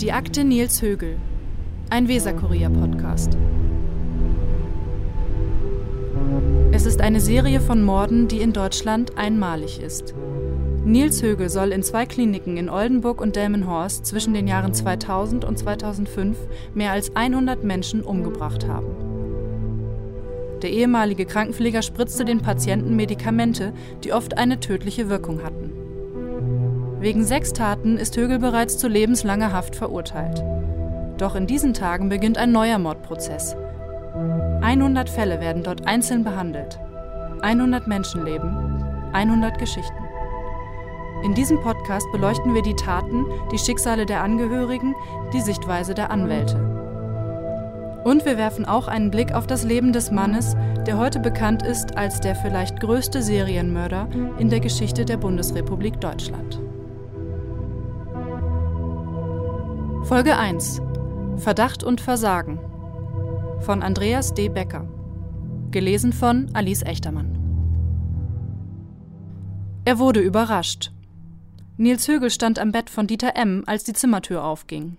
Die Akte Nils Högel. Ein Weserkurier-Podcast. Es ist eine Serie von Morden, die in Deutschland einmalig ist. Nils Högel soll in zwei Kliniken in Oldenburg und Delmenhorst zwischen den Jahren 2000 und 2005 mehr als 100 Menschen umgebracht haben. Der ehemalige Krankenpfleger spritzte den Patienten Medikamente, die oft eine tödliche Wirkung hatten. Wegen sechs Taten ist Högel bereits zu lebenslanger Haft verurteilt. Doch in diesen Tagen beginnt ein neuer Mordprozess. 100 Fälle werden dort einzeln behandelt. 100 Menschenleben, 100 Geschichten. In diesem Podcast beleuchten wir die Taten, die Schicksale der Angehörigen, die Sichtweise der Anwälte. Und wir werfen auch einen Blick auf das Leben des Mannes, der heute bekannt ist als der vielleicht größte Serienmörder in der Geschichte der Bundesrepublik Deutschland. Folge 1 Verdacht und Versagen von Andreas D. Becker. Gelesen von Alice Echtermann. Er wurde überrascht. Nils Högel stand am Bett von Dieter M., als die Zimmertür aufging.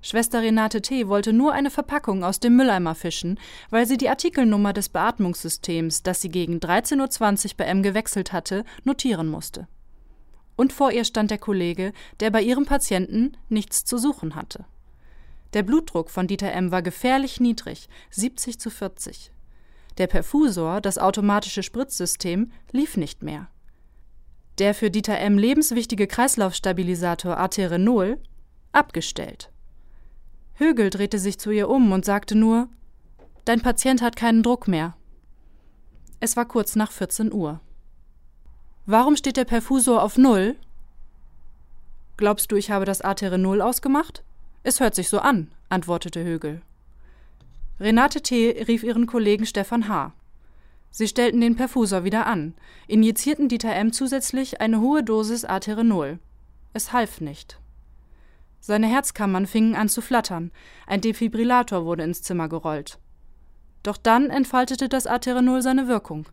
Schwester Renate T. wollte nur eine Verpackung aus dem Mülleimer fischen, weil sie die Artikelnummer des Beatmungssystems, das sie gegen 13.20 Uhr bei M gewechselt hatte, notieren musste. Und vor ihr stand der Kollege, der bei ihrem Patienten nichts zu suchen hatte. Der Blutdruck von Dieter M. war gefährlich niedrig, 70 zu 40. Der Perfusor, das automatische Spritzsystem, lief nicht mehr. Der für Dieter M. lebenswichtige Kreislaufstabilisator Arterenol abgestellt. Högel drehte sich zu ihr um und sagte nur Dein Patient hat keinen Druck mehr. Es war kurz nach 14 Uhr. Warum steht der Perfusor auf Null? Glaubst du, ich habe das Arterenol ausgemacht? Es hört sich so an, antwortete Högel. Renate T. rief ihren Kollegen Stefan H. Sie stellten den Perfusor wieder an, injizierten Dieter M. zusätzlich eine hohe Dosis Arterenol. Es half nicht. Seine Herzkammern fingen an zu flattern, ein Defibrillator wurde ins Zimmer gerollt. Doch dann entfaltete das Arterenol seine Wirkung.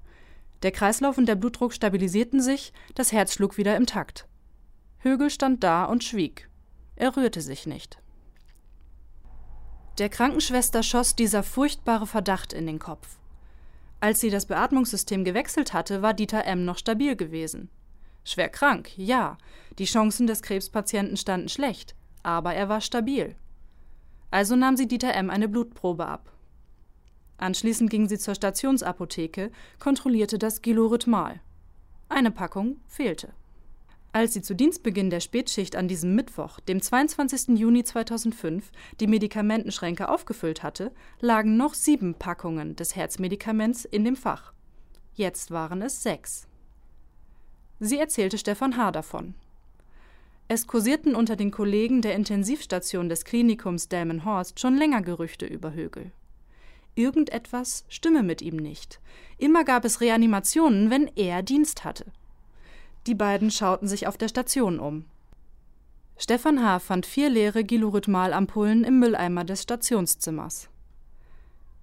Der Kreislauf und der Blutdruck stabilisierten sich, das Herz schlug wieder im Takt. Högel stand da und schwieg. Er rührte sich nicht. Der Krankenschwester schoss dieser furchtbare Verdacht in den Kopf. Als sie das Beatmungssystem gewechselt hatte, war Dieter M. noch stabil gewesen. Schwer krank, ja, die Chancen des Krebspatienten standen schlecht, aber er war stabil. Also nahm sie Dieter M. eine Blutprobe ab. Anschließend ging sie zur Stationsapotheke, kontrollierte das Gilorhythmal. Eine Packung fehlte. Als sie zu Dienstbeginn der Spätschicht an diesem Mittwoch, dem 22. Juni 2005, die Medikamentenschränke aufgefüllt hatte, lagen noch sieben Packungen des Herzmedikaments in dem Fach. Jetzt waren es sechs. Sie erzählte Stefan H. davon. Es kursierten unter den Kollegen der Intensivstation des Klinikums Delmenhorst schon länger Gerüchte über Högel. Irgendetwas stimme mit ihm nicht. Immer gab es Reanimationen, wenn er Dienst hatte. Die beiden schauten sich auf der Station um. Stefan H. fand vier leere Gilorhythmal-Ampullen im Mülleimer des Stationszimmers.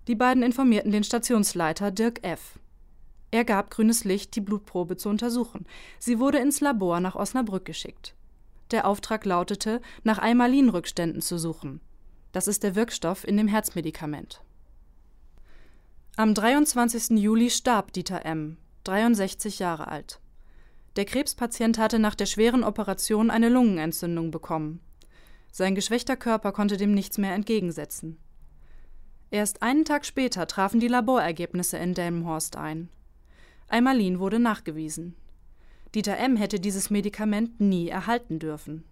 Die beiden informierten den Stationsleiter Dirk F. Er gab grünes Licht, die Blutprobe zu untersuchen. Sie wurde ins Labor nach Osnabrück geschickt. Der Auftrag lautete, nach Eimalin-Rückständen zu suchen. Das ist der Wirkstoff in dem Herzmedikament. Am 23. Juli starb Dieter M., 63 Jahre alt. Der Krebspatient hatte nach der schweren Operation eine Lungenentzündung bekommen. Sein geschwächter Körper konnte dem nichts mehr entgegensetzen. Erst einen Tag später trafen die Laborergebnisse in Delmenhorst ein. Eimalin wurde nachgewiesen. Dieter M. hätte dieses Medikament nie erhalten dürfen.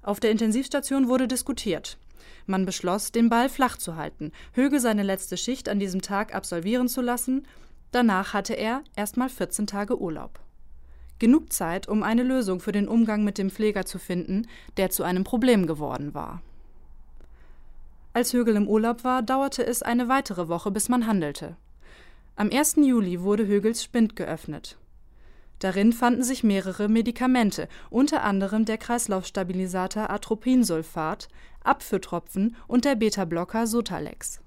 Auf der Intensivstation wurde diskutiert. Man beschloss, den Ball flach zu halten, Höge seine letzte Schicht an diesem Tag absolvieren zu lassen. Danach hatte er erstmal 14 Tage Urlaub. Genug Zeit, um eine Lösung für den Umgang mit dem Pfleger zu finden, der zu einem Problem geworden war. Als Högel im Urlaub war, dauerte es eine weitere Woche, bis man handelte. Am 1. Juli wurde Högels Spind geöffnet. Darin fanden sich mehrere Medikamente, unter anderem der Kreislaufstabilisator Atropinsulfat, Abführtropfen und der Beta-Blocker Sotalex.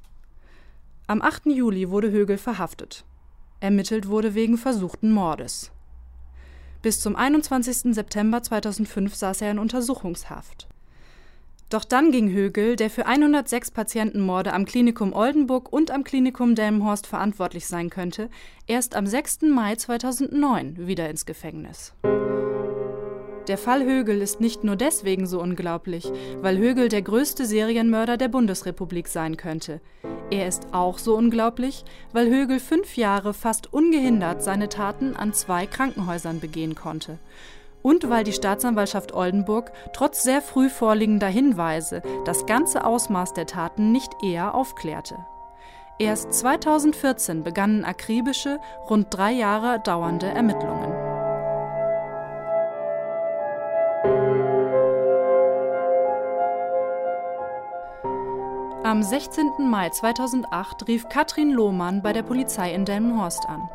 Am 8. Juli wurde Högel verhaftet. Ermittelt wurde wegen versuchten Mordes. Bis zum 21. September 2005 saß er in Untersuchungshaft. Doch dann ging Högel, der für 106 Patientenmorde am Klinikum Oldenburg und am Klinikum Delmenhorst verantwortlich sein könnte, erst am 6. Mai 2009 wieder ins Gefängnis. Der Fall Högel ist nicht nur deswegen so unglaublich, weil Högel der größte Serienmörder der Bundesrepublik sein könnte. Er ist auch so unglaublich, weil Högel fünf Jahre fast ungehindert seine Taten an zwei Krankenhäusern begehen konnte und weil die Staatsanwaltschaft Oldenburg trotz sehr früh vorliegender Hinweise das ganze Ausmaß der Taten nicht eher aufklärte. Erst 2014 begannen akribische, rund drei Jahre dauernde Ermittlungen. Am 16. Mai 2008 rief Katrin Lohmann bei der Polizei in Delmenhorst an.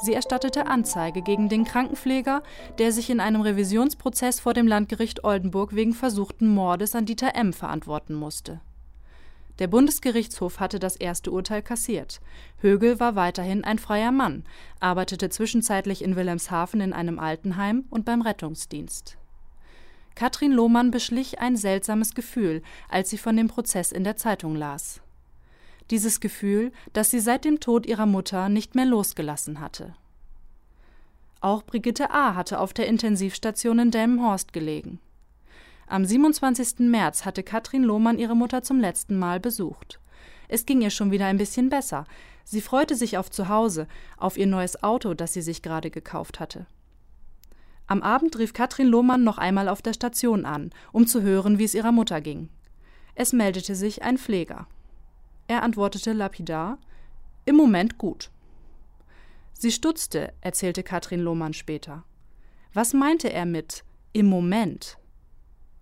Sie erstattete Anzeige gegen den Krankenpfleger, der sich in einem Revisionsprozess vor dem Landgericht Oldenburg wegen versuchten Mordes an Dieter M. verantworten musste. Der Bundesgerichtshof hatte das erste Urteil kassiert. Högel war weiterhin ein freier Mann, arbeitete zwischenzeitlich in Wilhelmshaven in einem Altenheim und beim Rettungsdienst. Katrin Lohmann beschlich ein seltsames Gefühl, als sie von dem Prozess in der Zeitung las dieses Gefühl, das sie seit dem Tod ihrer Mutter nicht mehr losgelassen hatte. Auch Brigitte A. hatte auf der Intensivstation in Delmenhorst gelegen. Am 27. März hatte Katrin Lohmann ihre Mutter zum letzten Mal besucht. Es ging ihr schon wieder ein bisschen besser. Sie freute sich auf Zuhause, auf ihr neues Auto, das sie sich gerade gekauft hatte. Am Abend rief Katrin Lohmann noch einmal auf der Station an, um zu hören, wie es ihrer Mutter ging. Es meldete sich ein Pfleger. Er antwortete lapidar Im Moment gut. Sie stutzte, erzählte Katrin Lohmann später. Was meinte er mit im Moment?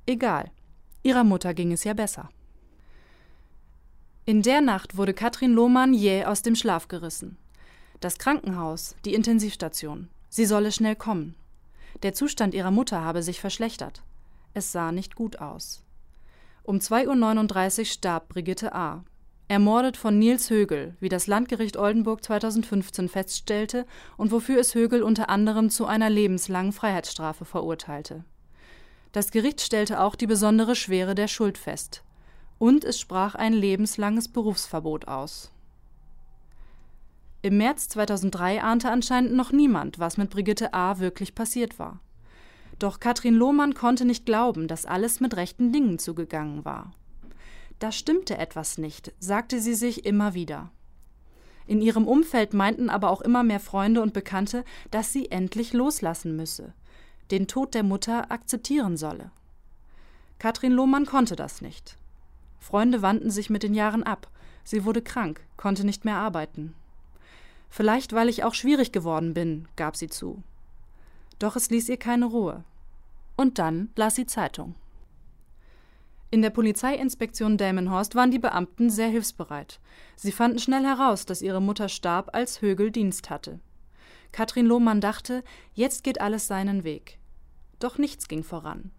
Egal. Ihrer Mutter ging es ja besser. In der Nacht wurde Katrin Lohmann jäh aus dem Schlaf gerissen. Das Krankenhaus, die Intensivstation. Sie solle schnell kommen. Der Zustand ihrer Mutter habe sich verschlechtert. Es sah nicht gut aus. Um 2.39 Uhr starb Brigitte A., Ermordet von Nils Högel, wie das Landgericht Oldenburg 2015 feststellte und wofür es Högel unter anderem zu einer lebenslangen Freiheitsstrafe verurteilte. Das Gericht stellte auch die besondere Schwere der Schuld fest. Und es sprach ein lebenslanges Berufsverbot aus. Im März 2003 ahnte anscheinend noch niemand, was mit Brigitte A. wirklich passiert war. Doch Katrin Lohmann konnte nicht glauben, dass alles mit rechten Dingen zugegangen war. Da stimmte etwas nicht, sagte sie sich immer wieder. In ihrem Umfeld meinten aber auch immer mehr Freunde und Bekannte, dass sie endlich loslassen müsse, den Tod der Mutter akzeptieren solle. Katrin Lohmann konnte das nicht. Freunde wandten sich mit den Jahren ab, sie wurde krank, konnte nicht mehr arbeiten. Vielleicht weil ich auch schwierig geworden bin, gab sie zu. Doch es ließ ihr keine Ruhe. Und dann las sie Zeitung. In der Polizeiinspektion Delmenhorst waren die Beamten sehr hilfsbereit. Sie fanden schnell heraus, dass ihre Mutter starb, als Högel Dienst hatte. Katrin Lohmann dachte, jetzt geht alles seinen Weg. Doch nichts ging voran.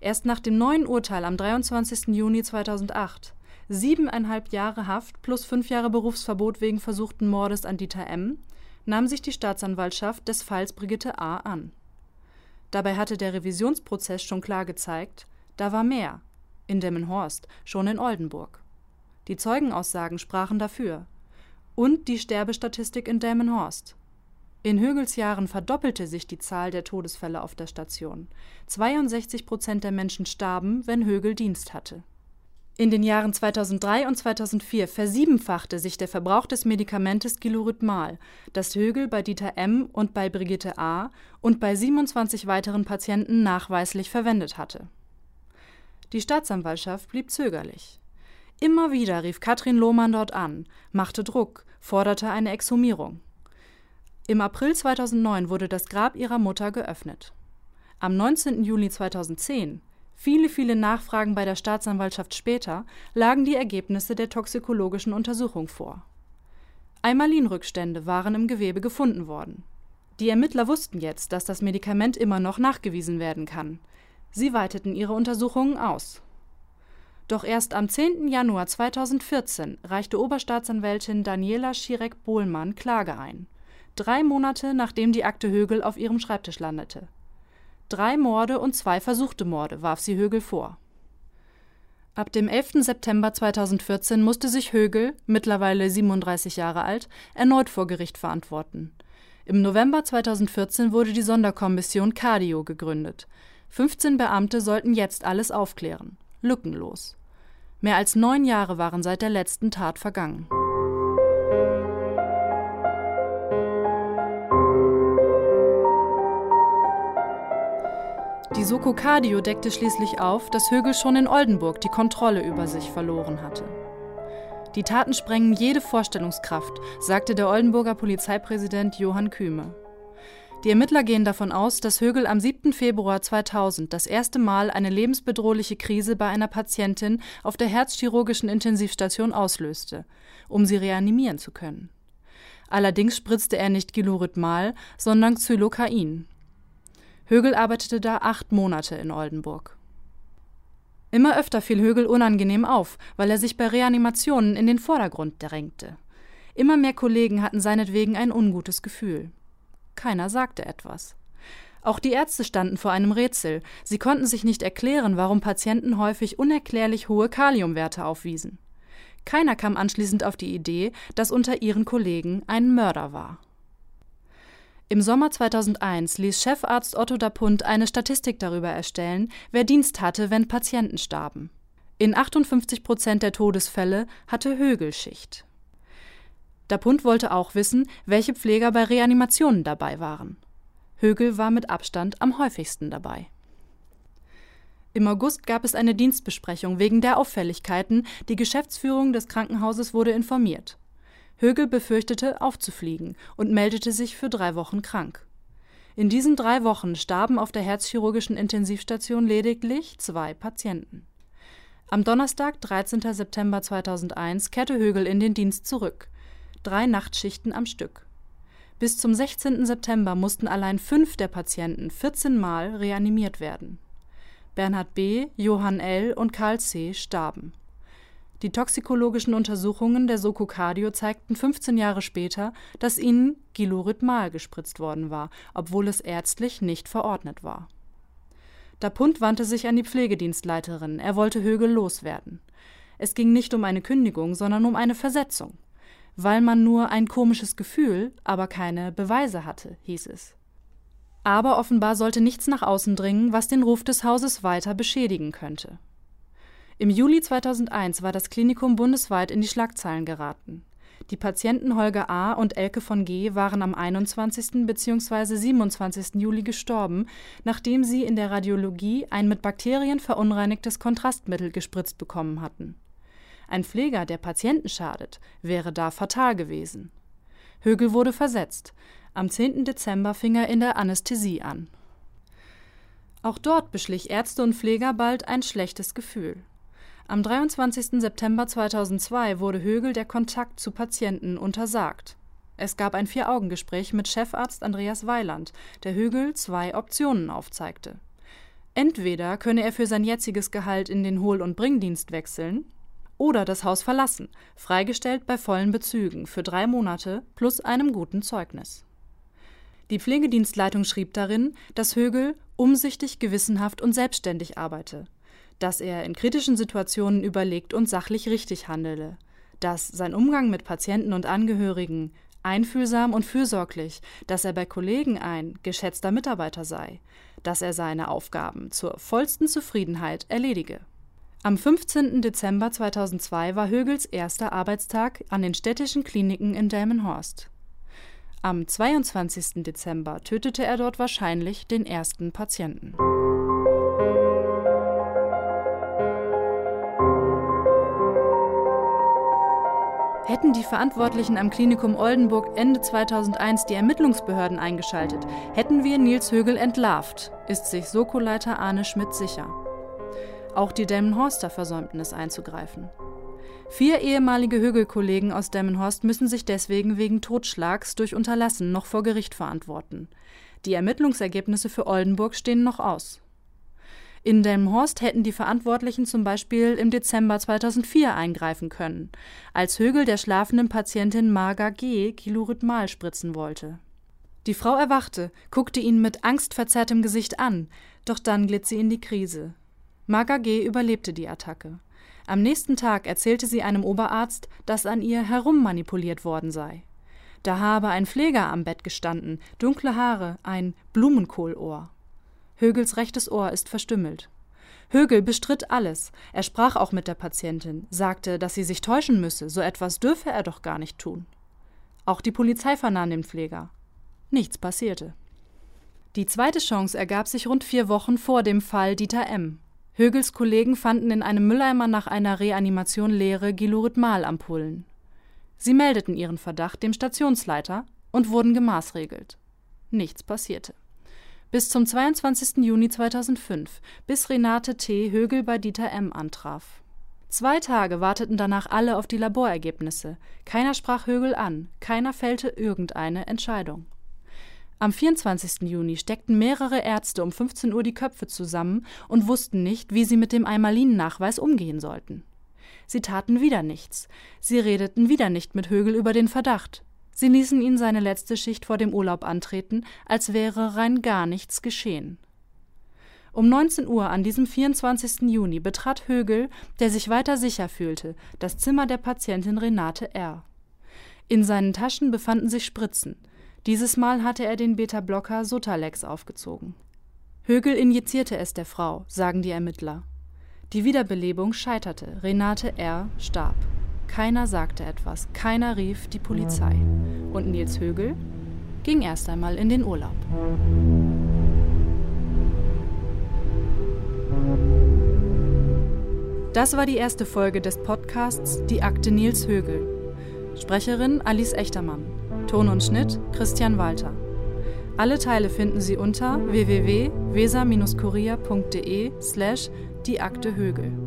Erst nach dem neuen Urteil am 23. Juni 2008, siebeneinhalb Jahre Haft plus fünf Jahre Berufsverbot wegen versuchten Mordes an Dieter M., nahm sich die Staatsanwaltschaft des Falls Brigitte A. an. Dabei hatte der Revisionsprozess schon klar gezeigt, da war mehr, in Demmenhorst, schon in Oldenburg. Die Zeugenaussagen sprachen dafür. Und die Sterbestatistik in Delmenhorst. In Högels Jahren verdoppelte sich die Zahl der Todesfälle auf der Station. 62 Prozent der Menschen starben, wenn Högel Dienst hatte. In den Jahren 2003 und 2004 versiebenfachte sich der Verbrauch des Medikamentes Gilurhythmal, das Högel bei Dieter M. und bei Brigitte A. und bei 27 weiteren Patienten nachweislich verwendet hatte. Die Staatsanwaltschaft blieb zögerlich. Immer wieder rief Katrin Lohmann dort an, machte Druck, forderte eine Exhumierung. Im April 2009 wurde das Grab ihrer Mutter geöffnet. Am 19. Juli 2010, viele, viele Nachfragen bei der Staatsanwaltschaft später, lagen die Ergebnisse der toxikologischen Untersuchung vor. Eimalinrückstände waren im Gewebe gefunden worden. Die Ermittler wussten jetzt, dass das Medikament immer noch nachgewiesen werden kann. Sie weiteten ihre Untersuchungen aus. Doch erst am 10. Januar 2014 reichte Oberstaatsanwältin Daniela Schirek-Bohlmann Klage ein. drei Monate nachdem die Akte Högel auf ihrem Schreibtisch landete. Drei Morde und zwei versuchte Morde warf sie Högel vor. Ab dem 11. September 2014 musste sich Högel, mittlerweile 37 Jahre alt, erneut vor Gericht verantworten. Im November 2014 wurde die Sonderkommission Cardio gegründet. 15 Beamte sollten jetzt alles aufklären. Lückenlos. Mehr als neun Jahre waren seit der letzten Tat vergangen. Die Soko Cardio deckte schließlich auf, dass Högel schon in Oldenburg die Kontrolle über sich verloren hatte. Die Taten sprengen jede Vorstellungskraft, sagte der Oldenburger Polizeipräsident Johann Kühme. Die Ermittler gehen davon aus, dass Högel am 7. Februar 2000 das erste Mal eine lebensbedrohliche Krise bei einer Patientin auf der herzchirurgischen Intensivstation auslöste, um sie reanimieren zu können. Allerdings spritzte er nicht Gilurithmal, sondern Xylocain, Högel arbeitete da acht Monate in Oldenburg. Immer öfter fiel Högel unangenehm auf, weil er sich bei Reanimationen in den Vordergrund drängte. Immer mehr Kollegen hatten seinetwegen ein ungutes Gefühl. Keiner sagte etwas. Auch die Ärzte standen vor einem Rätsel. Sie konnten sich nicht erklären, warum Patienten häufig unerklärlich hohe Kaliumwerte aufwiesen. Keiner kam anschließend auf die Idee, dass unter ihren Kollegen ein Mörder war. Im Sommer 2001 ließ Chefarzt Otto Dapunt eine Statistik darüber erstellen, wer Dienst hatte, wenn Patienten starben. In 58 Prozent der Todesfälle hatte Högel Schicht. Dapunt wollte auch wissen, welche Pfleger bei Reanimationen dabei waren. Högel war mit Abstand am häufigsten dabei. Im August gab es eine Dienstbesprechung wegen der Auffälligkeiten, die Geschäftsführung des Krankenhauses wurde informiert. Högel befürchtete, aufzufliegen und meldete sich für drei Wochen krank. In diesen drei Wochen starben auf der herzchirurgischen Intensivstation lediglich zwei Patienten. Am Donnerstag, 13. September 2001, kehrte Högel in den Dienst zurück. Drei Nachtschichten am Stück. Bis zum 16. September mussten allein fünf der Patienten 14 Mal reanimiert werden. Bernhard B., Johann L. und Karl C. starben. Die toxikologischen Untersuchungen der Soko Cardio zeigten 15 Jahre später, dass ihnen Gilurithmal gespritzt worden war, obwohl es ärztlich nicht verordnet war. Dapunt wandte sich an die Pflegedienstleiterin, er wollte Högel loswerden. Es ging nicht um eine Kündigung, sondern um eine Versetzung. Weil man nur ein komisches Gefühl, aber keine Beweise hatte, hieß es. Aber offenbar sollte nichts nach außen dringen, was den Ruf des Hauses weiter beschädigen könnte. Im Juli 2001 war das Klinikum bundesweit in die Schlagzeilen geraten. Die Patienten Holger A. und Elke von G. waren am 21. bzw. 27. Juli gestorben, nachdem sie in der Radiologie ein mit Bakterien verunreinigtes Kontrastmittel gespritzt bekommen hatten. Ein Pfleger, der Patienten schadet, wäre da fatal gewesen. Högel wurde versetzt. Am 10. Dezember fing er in der Anästhesie an. Auch dort beschlich Ärzte und Pfleger bald ein schlechtes Gefühl. Am 23. September 2002 wurde Högel der Kontakt zu Patienten untersagt. Es gab ein Vier-Augen-Gespräch mit Chefarzt Andreas Weiland, der Högel zwei Optionen aufzeigte. Entweder könne er für sein jetziges Gehalt in den Hohl- und Bringdienst wechseln oder das Haus verlassen, freigestellt bei vollen Bezügen für drei Monate plus einem guten Zeugnis. Die Pflegedienstleitung schrieb darin, dass Högel umsichtig, gewissenhaft und selbstständig arbeite dass er in kritischen Situationen überlegt und sachlich richtig handele, dass sein Umgang mit Patienten und Angehörigen einfühlsam und fürsorglich, dass er bei Kollegen ein geschätzter Mitarbeiter sei, dass er seine Aufgaben zur vollsten Zufriedenheit erledige. Am 15. Dezember 2002 war Högels erster Arbeitstag an den städtischen Kliniken in Delmenhorst. Am 22. Dezember tötete er dort wahrscheinlich den ersten Patienten. Hätten die Verantwortlichen am Klinikum Oldenburg Ende 2001 die Ermittlungsbehörden eingeschaltet, hätten wir Nils Högel entlarvt, ist sich Soko-Leiter Arne Schmidt sicher. Auch die Delmenhorster versäumten es einzugreifen. Vier ehemalige Högel-Kollegen aus Delmenhorst müssen sich deswegen wegen Totschlags durch Unterlassen noch vor Gericht verantworten. Die Ermittlungsergebnisse für Oldenburg stehen noch aus. In Delmenhorst hätten die Verantwortlichen zum Beispiel im Dezember 2004 eingreifen können, als Högel der schlafenden Patientin Marga G. Kilurithmal spritzen wollte Die Frau erwachte, guckte ihn mit angstverzerrtem Gesicht an, doch dann glitt sie in die Krise. Marga G. überlebte die Attacke. Am nächsten Tag erzählte sie einem Oberarzt, dass an ihr herummanipuliert worden sei. Da habe ein Pfleger am Bett gestanden, dunkle Haare, ein Blumenkohlohr. Högels rechtes Ohr ist verstümmelt. Högel bestritt alles. Er sprach auch mit der Patientin, sagte, dass sie sich täuschen müsse, so etwas dürfe er doch gar nicht tun. Auch die Polizei vernahm den Pfleger. Nichts passierte. Die zweite Chance ergab sich rund vier Wochen vor dem Fall Dieter M. Högels Kollegen fanden in einem Mülleimer nach einer Reanimation leere Gilurithmal-Ampullen. Sie meldeten ihren Verdacht dem Stationsleiter und wurden gemaßregelt. Nichts passierte. Bis zum 22. Juni 2005, bis Renate T. Högel bei Dieter M. antraf. Zwei Tage warteten danach alle auf die Laborergebnisse. Keiner sprach Högel an, keiner fällte irgendeine Entscheidung. Am 24. Juni steckten mehrere Ärzte um 15 Uhr die Köpfe zusammen und wussten nicht, wie sie mit dem Eimalin-Nachweis umgehen sollten. Sie taten wieder nichts. Sie redeten wieder nicht mit Högel über den Verdacht. Sie ließen ihn seine letzte Schicht vor dem Urlaub antreten, als wäre rein gar nichts geschehen. Um 19 Uhr an diesem 24. Juni betrat Högel, der sich weiter sicher fühlte, das Zimmer der Patientin Renate R. In seinen Taschen befanden sich Spritzen. Dieses Mal hatte er den Beta-Blocker Sotalex aufgezogen. Högel injizierte es der Frau, sagen die Ermittler. Die Wiederbelebung scheiterte. Renate R. starb. Keiner sagte etwas, keiner rief die Polizei. Und Nils Högel ging erst einmal in den Urlaub. Das war die erste Folge des Podcasts Die Akte Nils Högel. Sprecherin Alice Echtermann. Ton und Schnitt Christian Walter. Alle Teile finden Sie unter www.weser-kurier.de slash die Akte Högel.